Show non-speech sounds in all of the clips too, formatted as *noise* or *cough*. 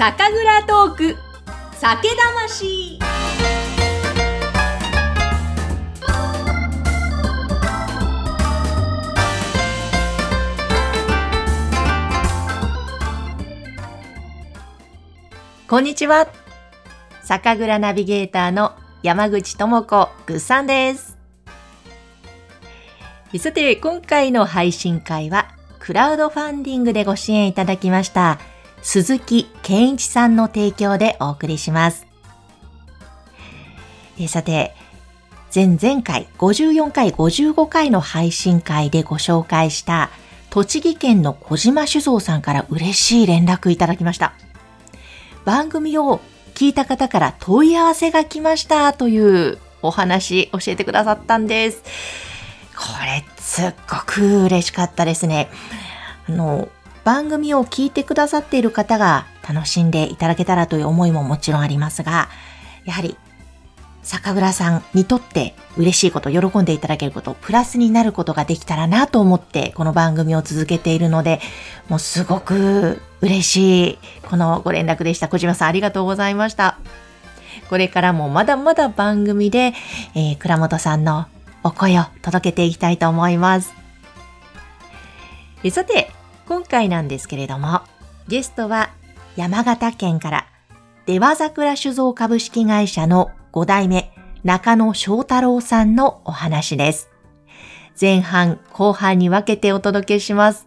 酒蔵トーク。酒魂。こんにちは。酒蔵ナビゲーターの山口智子ぐっさんです。さて今回の配信会はクラウドファンディングでご支援いただきました鈴木健一さんの提供でお送りします。えさて、前々回、54回、55回の配信会でご紹介した栃木県の小島酒造さんから嬉しい連絡いただきました。番組を聞いた方から問い合わせが来ましたというお話教えてくださったんです。これすっごく嬉しかったですね。あの、番組を聞いてくださっている方が楽しんでいただけたらという思いももちろんありますが、やはり酒蔵さんにとって嬉しいこと、喜んでいただけること、プラスになることができたらなと思ってこの番組を続けているので、もうすごく嬉しいこのご連絡でした。小島さんありがとうございました。これからもまだまだ番組で、えー、倉本さんのお声を届けていきたいと思います。さて、今回なんですけれども、ゲストは山形県から出羽桜酒造株式会社の5代目中野翔太郎さんのお話です。前半、後半に分けてお届けします。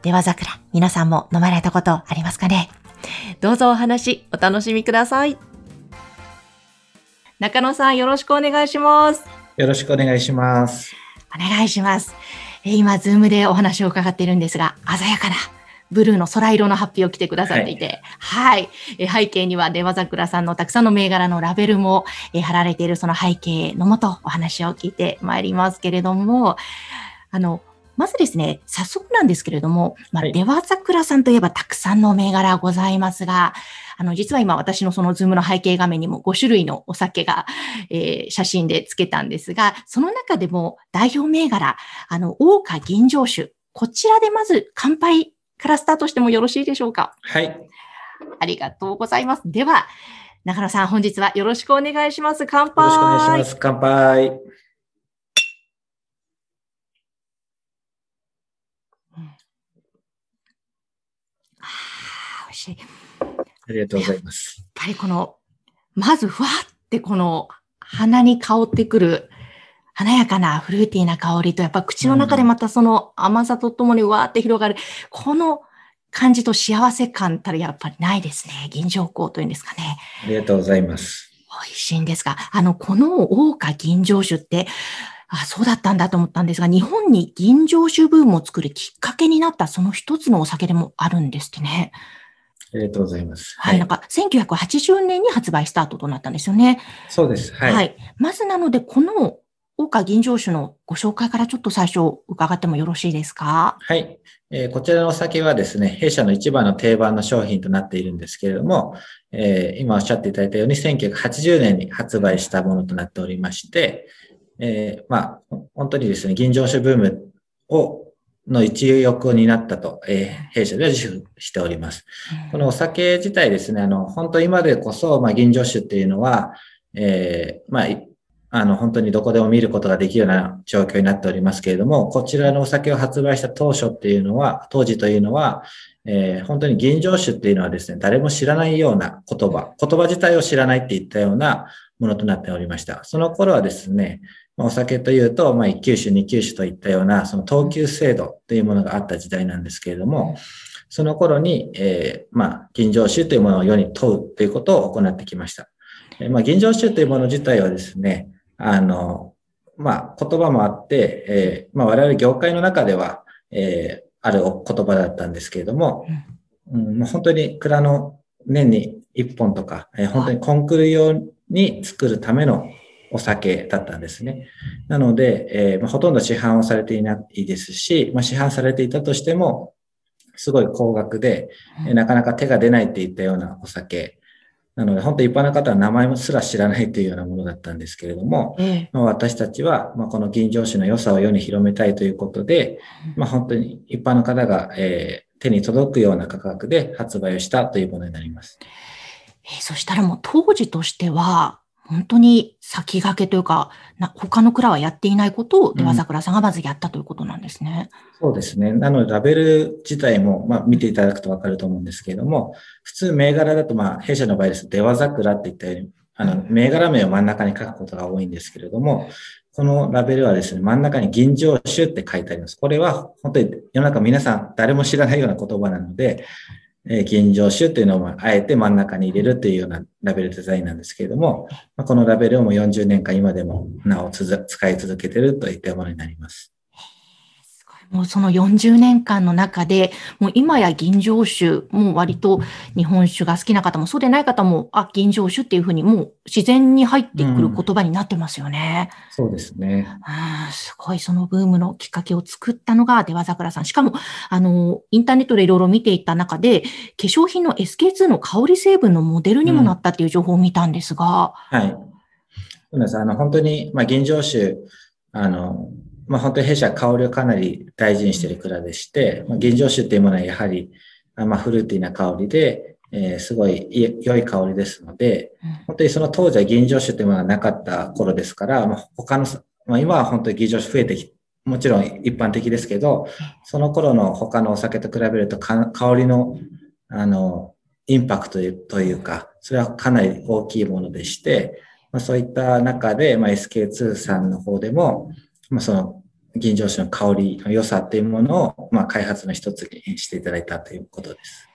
出羽桜、皆さんも飲まれたことありますかね？どうぞお話お楽しみください。中野さんよろしくお願いします。よろしくお願いします。お願いします。今、ズームでお話を伺っているんですが、鮮やかなブルーの空色のハッピーを着てくださっていて、はい。はい、背景には出羽桜さんのたくさんの銘柄のラベルも貼られているその背景のもとお話を聞いてまいりますけれども、あの、まずですね、早速なんですけれども、まあ、出羽桜さんといえばたくさんの銘柄ございますが、あの、実は今私のそのズームの背景画面にも5種類のお酒が、えー、写真で付けたんですが、その中でも代表銘柄、あの、大花銀醸酒。こちらでまず乾杯からスタートしてもよろしいでしょうか？はい。ありがとうございます。では、中野さん、本日はよろしくお願いします。乾杯。よろしくお願いします。乾杯。ああ、美味しい。ありがとうございます。やっぱりこの、まずふわってこの鼻に香ってくる華やかなフルーティーな香りと、やっぱ口の中でまたその甘さとともにわーって広がる、この感じと幸せ感たらやっぱりないですね。銀醸香というんですかね。ありがとうございます。美味しいんですが、あの、この大花銀醸酒って、あ、そうだったんだと思ったんですが、日本に銀醸酒ブームを作るきっかけになったその一つのお酒でもあるんですってね。ありがとうございます。はい。なんか、1980年に発売スタートとなったんですよね。そうです。はい。はい。まずなので、この、大花銀醸酒のご紹介からちょっと最初伺ってもよろしいですか？はい。えー、こちらのお酒はですね、弊社の一番の定番の商品となっているんですけれども、えー、今おっしゃっていただいたように1980年に発売したものとなっておりまして、えー、まあ、本当にですね、銀醸酒ブームをの一翼になったと、えー、弊社では自負しております。このお酒自体ですね、あの、本当今でこそ、まあ、銀醸酒っていうのは、えー、まあ、あの、本当にどこでも見ることができるような状況になっておりますけれども、こちらのお酒を発売した当初っていうのは、当時というのは、えー、本当に銀醸酒っていうのはですね、誰も知らないような言葉、言葉自体を知らないっていったようなものとなっておりました。その頃はですね、お酒というと、まあ、1級酒、2級酒といったような、その等級制度というものがあった時代なんですけれども、その頃に、えー、まあ、銀醸酒というものを世に問うということを行ってきました。えー、まあ、銀醸酒というもの自体はですね、あの、まあ、言葉もあって、えー、まあ、我々業界の中では、えー、ある言葉だったんですけれども、うん、本当に蔵の年に1本とか、えー、本当にコンクール用に作るためのお酒だったんですね。なので、えーまあ、ほとんど市販をされていないですし、まあ、市販されていたとしても、すごい高額で、えなかなか手が出ないっていったようなお酒。なので、本当一般の方は名前すら知らないというようなものだったんですけれども、まあ、私たちは、まあ、この銀醸酒の良さを世に広めたいということで、まあ、本当に一般の方が、えー、手に届くような価格で発売をしたというものになります。えー、そしたらもう当時としては、本当に先駆けというか、な他の蔵はやっていないことを出羽桜さんがまずやったということなんですね。うん、そうですね。なので、ラベル自体も、まあ、見ていただくとわかると思うんですけれども、普通銘柄だと、まあ、弊社の場合です。出羽桜って言ったように、あの、銘柄名を真ん中に書くことが多いんですけれども、このラベルはですね、真ん中に銀醸酒って書いてあります。これは本当に世の中皆さん誰も知らないような言葉なので、えー、銀城酒っていうのをあえて真ん中に入れるというようなラベルデザインなんですけれども、ま、このラベルをもう40年間今でもなお使い続けているといったものになります。もうその40年間の中で、もう今や銀醸酒、もう割と日本酒が好きな方もそうでない方も、あ、銀醸酒っていうふうにもう自然に入ってくる言葉になってますよね。うん、そうですね。うん、すごいそのブームのきっかけを作ったのが出羽桜さん。しかも、あの、インターネットでいろいろ見ていった中で、化粧品の SK2 の香り成分のモデルにもなったっていう情報を見たんですが。うん、はい。そうです。あの、本当に、まあ、銀醸酒、あの、まあ、本当に弊社は香りをかなり大事にしている蔵でして、まあ、現状酒っていうものはやはり、まあ、フルーティーな香りで、えー、すごい良い香りですので、本当にその当時は銀醸酒っていうものがなかった頃ですから、まあ、他の、まあ、今は本当に銀醸酒増えてきもちろん一般的ですけど、その頃の他のお酒と比べると香りの、あの、インパクトというか、それはかなり大きいものでして、まあ、そういった中で、まあ、SK2 さんの方でも、まあ、その銀醸酒の香りの良さっていうものを、まあ、開発の一つにしていただいたということです。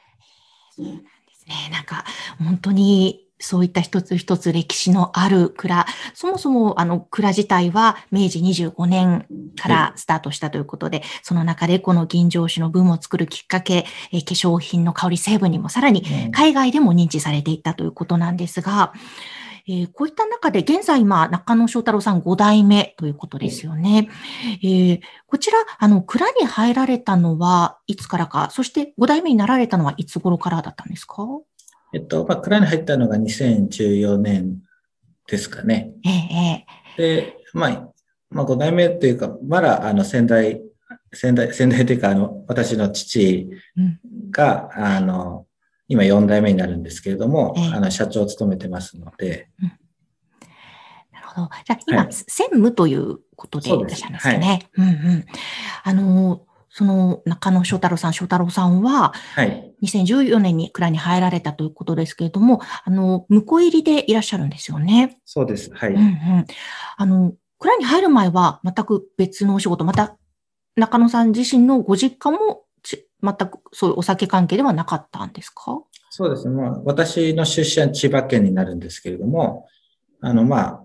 そうなんですね。なんか、本当に、そういった一つ一つ歴史のある蔵。そもそも、あの、蔵自体は明治25年からスタートしたということで、その中でこの銀醸酒のブームを作るきっかけ、え化粧品の香り成分にもさらに海外でも認知されていったということなんですが、うんえー、こういった中で現在今、中野翔太郎さん5代目ということですよね。えー、こちら、あの、蔵に入られたのはいつからか、そして5代目になられたのはいつ頃からだったんですか？えっと、まあ、蔵に入ったのが2014年ですかね。ええで、まあ、まあ、5代目というか、まだ、あの、先代、先代、先代というか、あの、私の父が、うん、あの、今4代目になるんですけれども、えー、あの社長を務めてますので。うん、なるほど。じゃあ今、はい、専務ということでいらっしゃるんですね。はい、うんうん。あの、その中野翔太郎さん、翔太郎さんは、はい。2014年に蔵に入られたということですけれども、あの、婿入りでいらっしゃるんですよね。そうです。はい。うんうん。あの、蔵に入る前は全く別のお仕事、また中野さん自身のご実家も全くそういうお酒関係ではなかったんですか？そうですね。まあ、私の出身は千葉県になるんですけれども、あの、まあ、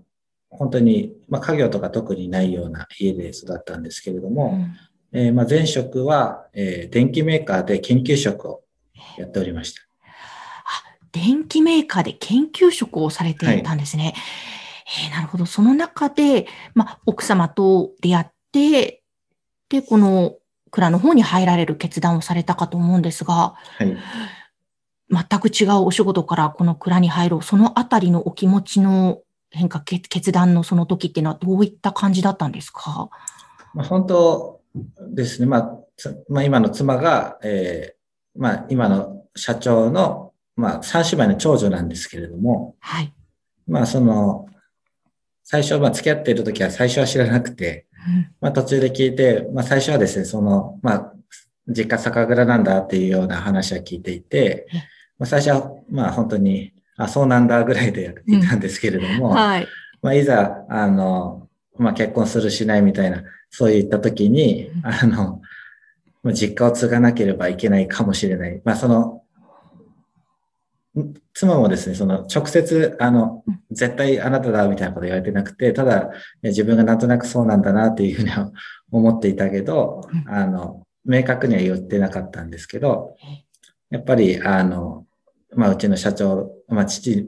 本当に、まあ、家業とか特にないような家で育ったんですけれども、うん、えー、まあ、前職は、えー、電機メーカーで研究職をやっておりました。あ、電機メーカーで研究職をされていたんですね。はい、えー、なるほど。その中で、まあ、奥様と出会って、で、この蔵の方に入られる決断をされたかと思うんですが、はい、全く違うお仕事からこの蔵に入ろう、そのあたりのお気持ちの変化、決断のその時っていうのはどういった感じだったんですか？まあ、本当ですね。まあ、まあ、今の妻が、えー、まあ、今の社長の、まあ、三姉妹の長女なんですけれども、はい。まあ、その、最初、まあ、付き合っている時は最初は知らなくて、まあ途中で聞いて、まあ最初はですね、その、まあ、実家酒蔵なんだっていうような話は聞いていて、まあ最初は、まあ本当に、あ、そうなんだぐらいでいたんですけれども、うん、はい。まあいざ、あの、まあ結婚するしないみたいな、そういった時に、あの、実家を継がなければいけないかもしれない。まあその、妻もですね、その直接、あの、絶対あなただみたいなこと言われてなくて、ただ自分がなんとなくそうなんだなっていうふうには *laughs* 思っていたけど、あの、明確には言ってなかったんですけど、やっぱり、あの、まあ、うちの社長、まあ、父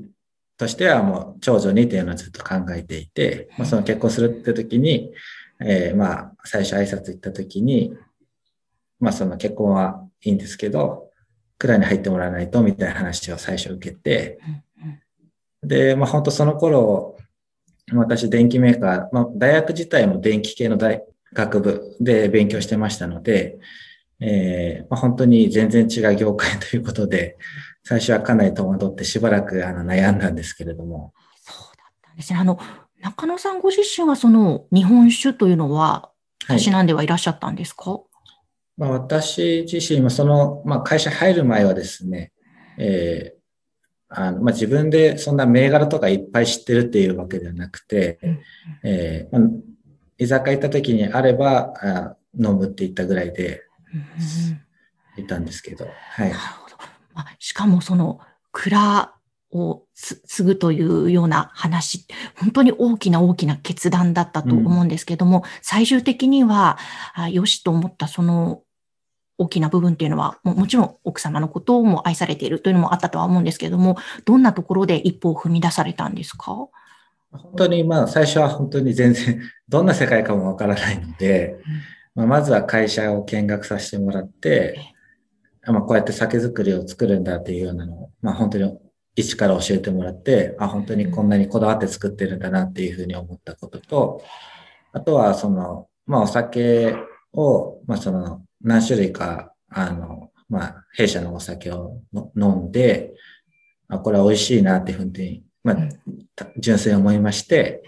としてはもう長女にっていうのをずっと考えていて、まあ、その結婚するって時に、えー、まあ、最初挨拶行った時に、まあ、その結婚はいいんですけど、くらいに入ってもらわないと、みたいな話を最初受けて、で、まあ本当その頃、私電気メーカー、まあ大学自体も電気系の大学部で勉強してましたので、えーまあ、本当に全然違う業界ということで、最初はかなり戸惑ってしばらくあの悩んだんですけれども。そうだったんですね。あの、中野さんご自身はその日本酒というのは、たしなんではいらっしゃったんですか、はい、まあ、私自身もその、まあ、会社入る前はですね、えーあのまあ、自分でそんな銘柄とかいっぱい知ってるっていうわけではなくて、うん、えー、まあ、居酒屋行った時にあればあ飲むって言ったぐらいで、いたんですけど。はい。なるほど。まあ、しかもその、蔵を継ぐというような話、本当に大きな大きな決断だったと思うんですけども、うん、最終的には、あよしと思ったその大きな部分っていうのはも、もちろん奥様のことも愛されているというのもあったとは思うんですけれども、どんなところで一歩を踏み出されたんですか？本当に、まあ、最初は本当に全然、*laughs* どんな世界かもわからないので、まあ、まずは会社を見学させてもらって、まあ、こうやって酒造りを作るんだっていうようなのを、まあ、本当に一から教えてもらって、あ、本当にこんなにこだわって作ってるんだなっていうふうに思ったことと、あとは、その、まあ、お酒を、まあ、その、何種類か、あの、まあ、弊社のお酒を飲んで、あ、これは美味しいなっていうふうに、まあ、純粋に思いまして、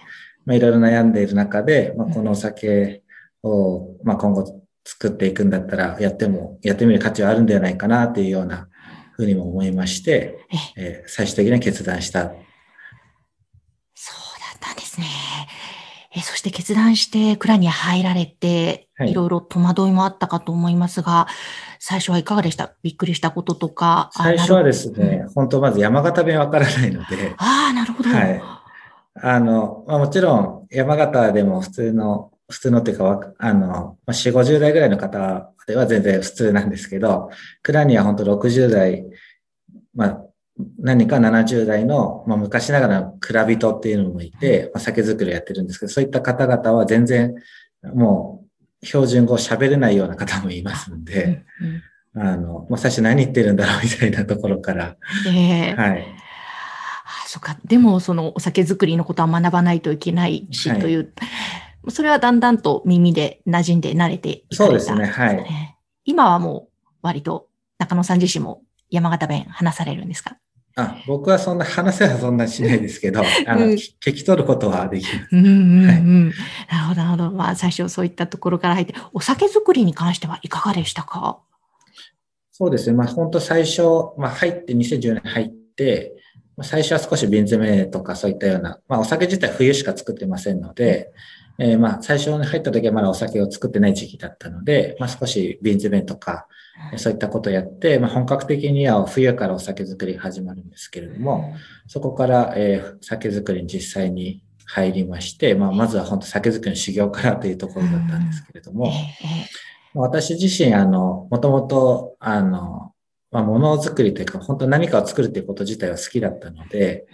まあ、いろいろ悩んでいる中で、まあ、このお酒を、まあ、今後作っていくんだったら、やっても、やってみる価値はあるんではないかなっていうようなふうにも思いまして、えー、最終的には決断した。そうだったんですね。えそして決断して蔵に入られて、はい、いろいろ戸惑いもあったかと思いますが、最初はいかがでした？びっくりしたこととか。最初はですね、うん、本当まず山形弁わからないので。ああ、なるほど。はい。あの、まあ、もちろん山形でも普通の普通のっていうか、あの、4、50代ぐらいの方では全然普通なんですけど、蔵には本当60代、まあ、何か70代の、まあ、昔ながらの蔵人っていうのもいて、まあ、酒造りやってるんですけど、そういった方々は全然もう標準語喋れないような方もいますんで、うんうん、あの、まあ、最初何言ってるんだろうみたいなところから、えー、はい。あそっか。でも、そのお酒造りのことは学ばないといけないし、はい、という、それはだんだんと耳で馴染んで慣れていくそうですね、はい。今はもう割と中野さん自身も山形弁話されるんですか？あ僕はそんな話はそんなしないですけど、あの、うん、聞き取ることはできる。うんうんうんはい、なるほど、なるほど。まあ、最初そういったところから入って、お酒作りに関してはいかがでしたか？そうですね。まあ、本当最初、まあ、入って、2010年入って、最初は少し瓶詰めとかそういったような、まあ、お酒自体冬しか作ってませんので、えー、まあ、最初に入った時はまだお酒を作ってない時期だったので、まあ、少し瓶詰めとか、そういったことをやって、まあ、本格的には冬からお酒作りが始まるんですけれども、そこから、えー、酒造りに実際に入りまして、まあ、まずは本当酒造りの修行からというところだったんですけれども、私自身、あの、もともと、あの、まあ、ものづくりというか、本当何かを作るということ自体は好きだったので、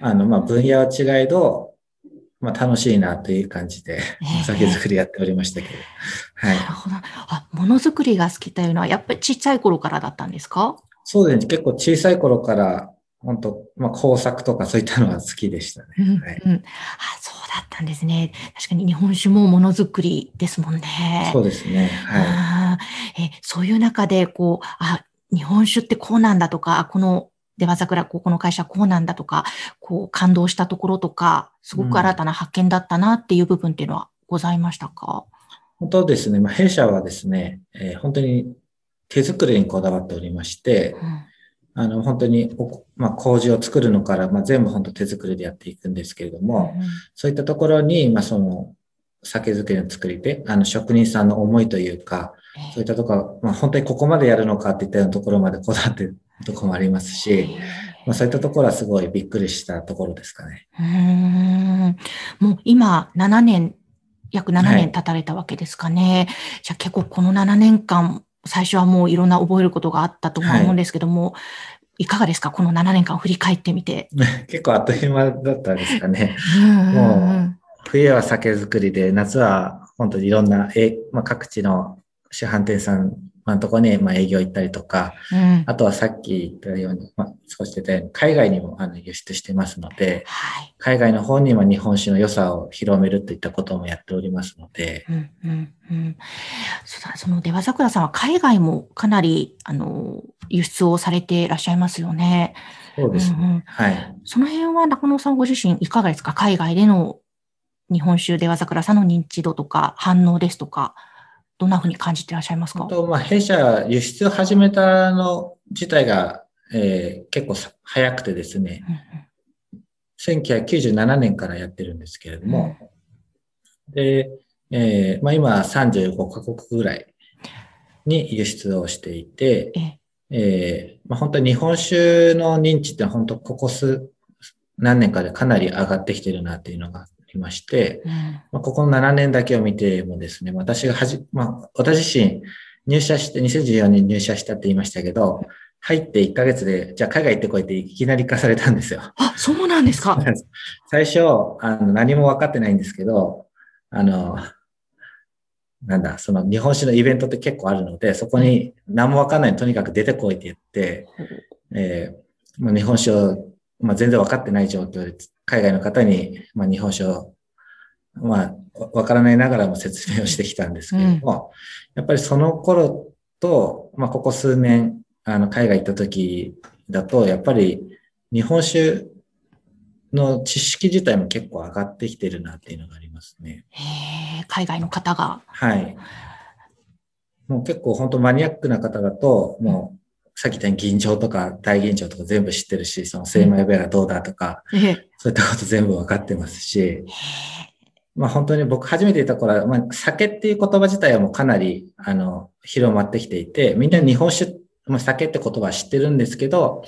あの、まあ、分野は違いど、まあ楽しいなという感じで、お酒作りやっておりましたけど。はい。なるほど。あ、ものづくりが好きというのは、やっぱり小さい頃からだったんですか？そうですね。結構小さい頃から、本当まあ工作とかそういったのは好きでしたね。うん、はい、うん。あ、そうだったんですね。確かに日本酒もものづくりですもんね。そうですね。はい。えそういう中で、こう、あ、日本酒ってこうなんだとか、この出羽桜、ここの会社こうなんだとか、こう感動したところとか、すごく新たな発見だったなっていう部分っていうのはございましたか、うん、本当ですね。まあ、弊社はですね、えー、本当に手作りにこだわっておりまして、うん、あの、本当にまあ、麹を作るのから、まあ、全部本当手作りでやっていくんですけれども、うん、そういったところに、まあ、その、酒造りの作り手、あの、職人さんの思いというか、そういったところ、まあ、本当にここまでやるのかっていったようなところまでこだわってとこもありますし、まあ、そういったところはすごいびっくりしたところですかね。うんもう今7年、約7年経たれたわけですかね。はい、じゃあ結構この7年間、最初はもういろんな覚えることがあったと思うんですけども、はい、いかがですか？この7年間振り返ってみて。*laughs* 結構あっという間だったんですかね。もう、冬は酒造りで、夏は本当にいろんな、えまあ、各地の市販店さんまあ、とこに、まあ、営業行ったりとか、うん。あとはさっき言ったように、まあ、少し出たように、海外にもあの輸出してますので、はい。海外の方にも日本酒の良さを広めるといったこともやっておりますので、うんうんうん、その出羽桜さんは海外もかなりあの輸出をされていらっしゃいますよね。そうですね。うんうんはい。その辺は中野さんご自身いかがですか？海外での日本酒出羽桜さんの認知度とか反応ですとか、どんなふうに感じていらっしゃいますか？本当、まあ、弊社輸出を始めたの自体が、えー結構さ早くてですね、1997年からやってるんですけれども、で、えーまあ、今35カ国ぐらいに輸出をしていて、ええ。えーまあ、本当に日本酒の認知って本当ここ数何年かでかなり上がってきてるなっていうのがありまして、うんまあ、ここの7年だけを見てもですね、私がはじ、まあ、私自身入社して、2014年に入社したって言いましたけど、入って1ヶ月で、じゃあ海外行ってこいっていきなり行かされたんですよ。あ、そうなんですか。最初、あの、何も分かってないんですけど、あの、なんだ、その日本酒のイベントって結構あるので、そこに何も分かんないとにかく出てこいって言って、えー日本酒を、まあ、全然分かってない状況で、海外の方に、まあ、日本酒を、まあ、わ分からないながらも説明をしてきたんですけれども、やっぱりその頃と、まあ、ここ数年、あの、海外行った時だと、やっぱり日本酒の知識自体も結構上がってきてるなっていうのがありますね。へえ海外の方が。はい。もう結構本当マニアックな方だと、もう、さっき言ったように銀醸とか大銀醸とか全部知ってるし、その精米ベラどうだとか、ええ。そういったこと全部分かってますし、まあ本当に僕初めていた頃は、まあ酒っていう言葉自体はもうかなり、あの、広まってきていて、みんな日本酒、まあ酒って言葉は知ってるんですけど、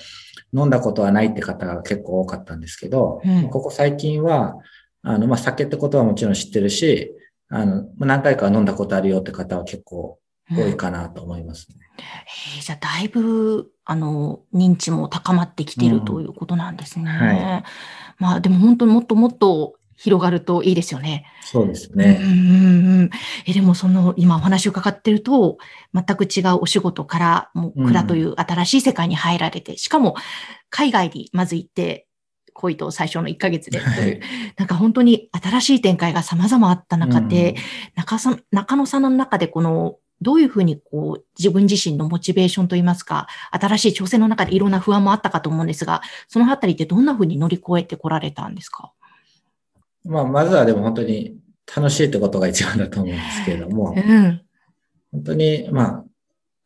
飲んだことはないって方が結構多かったんですけど、うん。ここ最近は、あの、まあ酒ってことはもちろん知ってるし、あの、まあ何回かは飲んだことあるよって方は結構多いかなと思いますね。えーじゃあ、だいぶ、あの、認知も高まってきているということなんですね。はまあ、でも本当にもっともっと広がるといいですよね。そうですうんね。うんうん。え、でもその、今お話を伺ってると、全く違うお仕事から、もう、蔵という新しい世界に入られて、しかも、海外にまず行って、恋と最初の1ヶ月でという、はいなんか本当に新しい展開が様々あった中で、うん中中野さんの中でこの、どういうふうにこう、自分自身のモチベーションといいますか、新しい挑戦の中でいろんな不安もあったかと思うんですが、そのあたりってどんなふうに乗り越えてこられたんですか？まあまずはでも本当に楽しいってことが一番だと思うんですけれども、*laughs* うん。本当に、ま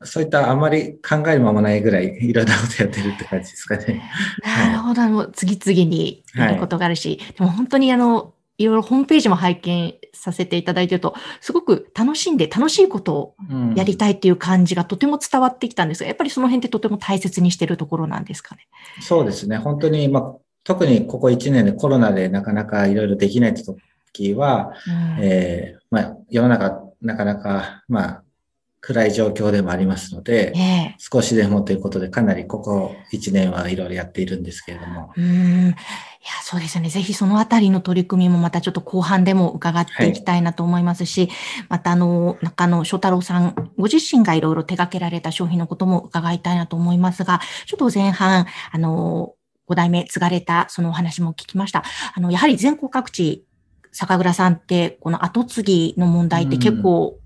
あ、そういったあんまり考える間もないぐらいいろんなことやってるって感じですかね。なるほど。次々にやることがあるし、でも本当にあの、いろいろホームページも拝見させていただいてると、すごく楽しんで楽しいことをうんやりたいっていう感じがとても伝わってきたんですが、やっぱりその辺ってとても大切にしてるところなんですかね？そうですね。本当に、まあ、特にここ1年でコロナでなかなかいろいろできない時は、うんえーまあ、世の中なかなか、まあ、暗い状況でもありますので、ええ少しでもということで、かなりここ1年はいろいろやっているんですけれども。うーん。いや、そうですよね。ぜひそのあたりの取り組みもまたちょっと後半でも伺っていきたいなと思いますし、またあの、中野翔太郎さん、ご自身がいろいろ手掛けられた商品のことも伺いたいなと思いますが、ちょっと前半、あの、5代目継がれたそのお話も聞きました。あの、やはり全国各地、酒蔵さんって、この後継ぎの問題って結構、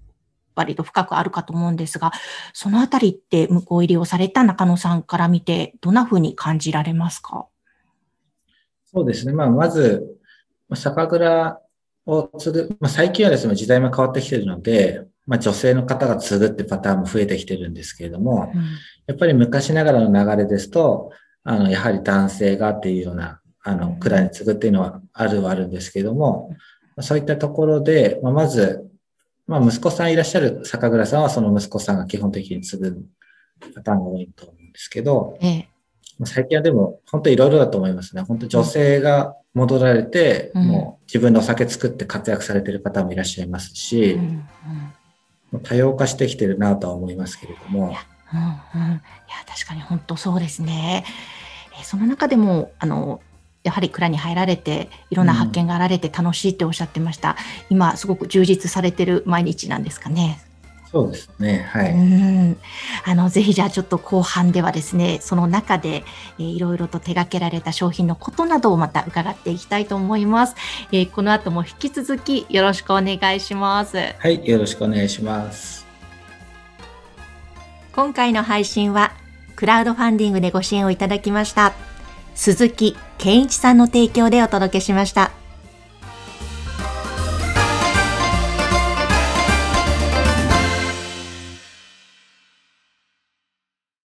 割と深くあるかと思うんですが、そのあたりって向こう入りをされた中野さんから見て、どんな風に感じられますか？そうですね。まあ、まず、まあ酒蔵を継ぐ、まあ、最近はですね、時代も変わってきているので、まあ、女性の方が継ぐってパターンも増えてきてるんですけれども、うん。やっぱり昔ながらの流れですと、あの、やはり男性がっていうような、あの、蔵に継ぐっていうのはあるはあるんですけれども、そういったところで、まあ、まず、まあ、息子さんいらっしゃる酒蔵さんは、その息子さんが基本的に継ぐパターンが多いと思うんですけど、ええ。まあ最近はでも、本当いろいろだと思いますね。本当女性が戻られて、うんもう自分でお酒作って活躍されてる方もいらっしゃいますし、うんうん多様化してきてるなとは思いますけれども、うんうん、いや確かに本当そうですね。えーその中でもあのやはり蔵に入られていろんな発見があられて楽しいっておっしゃってました。今すごく充実されてる毎日なんですかね。そうですね。はうい。ん。あの、ぜひじゃあちょっと後半ではですね、その中で、えーいろいろと手掛けられた商品のことなどをまた伺っていきたいと思います。えーこの後も引き続きよろしくお願いします。はい。よろしくお願いします。今回の配信は、クラウドファンディングでご支援をいただきました、鈴木健一さんの提供でお届けしました。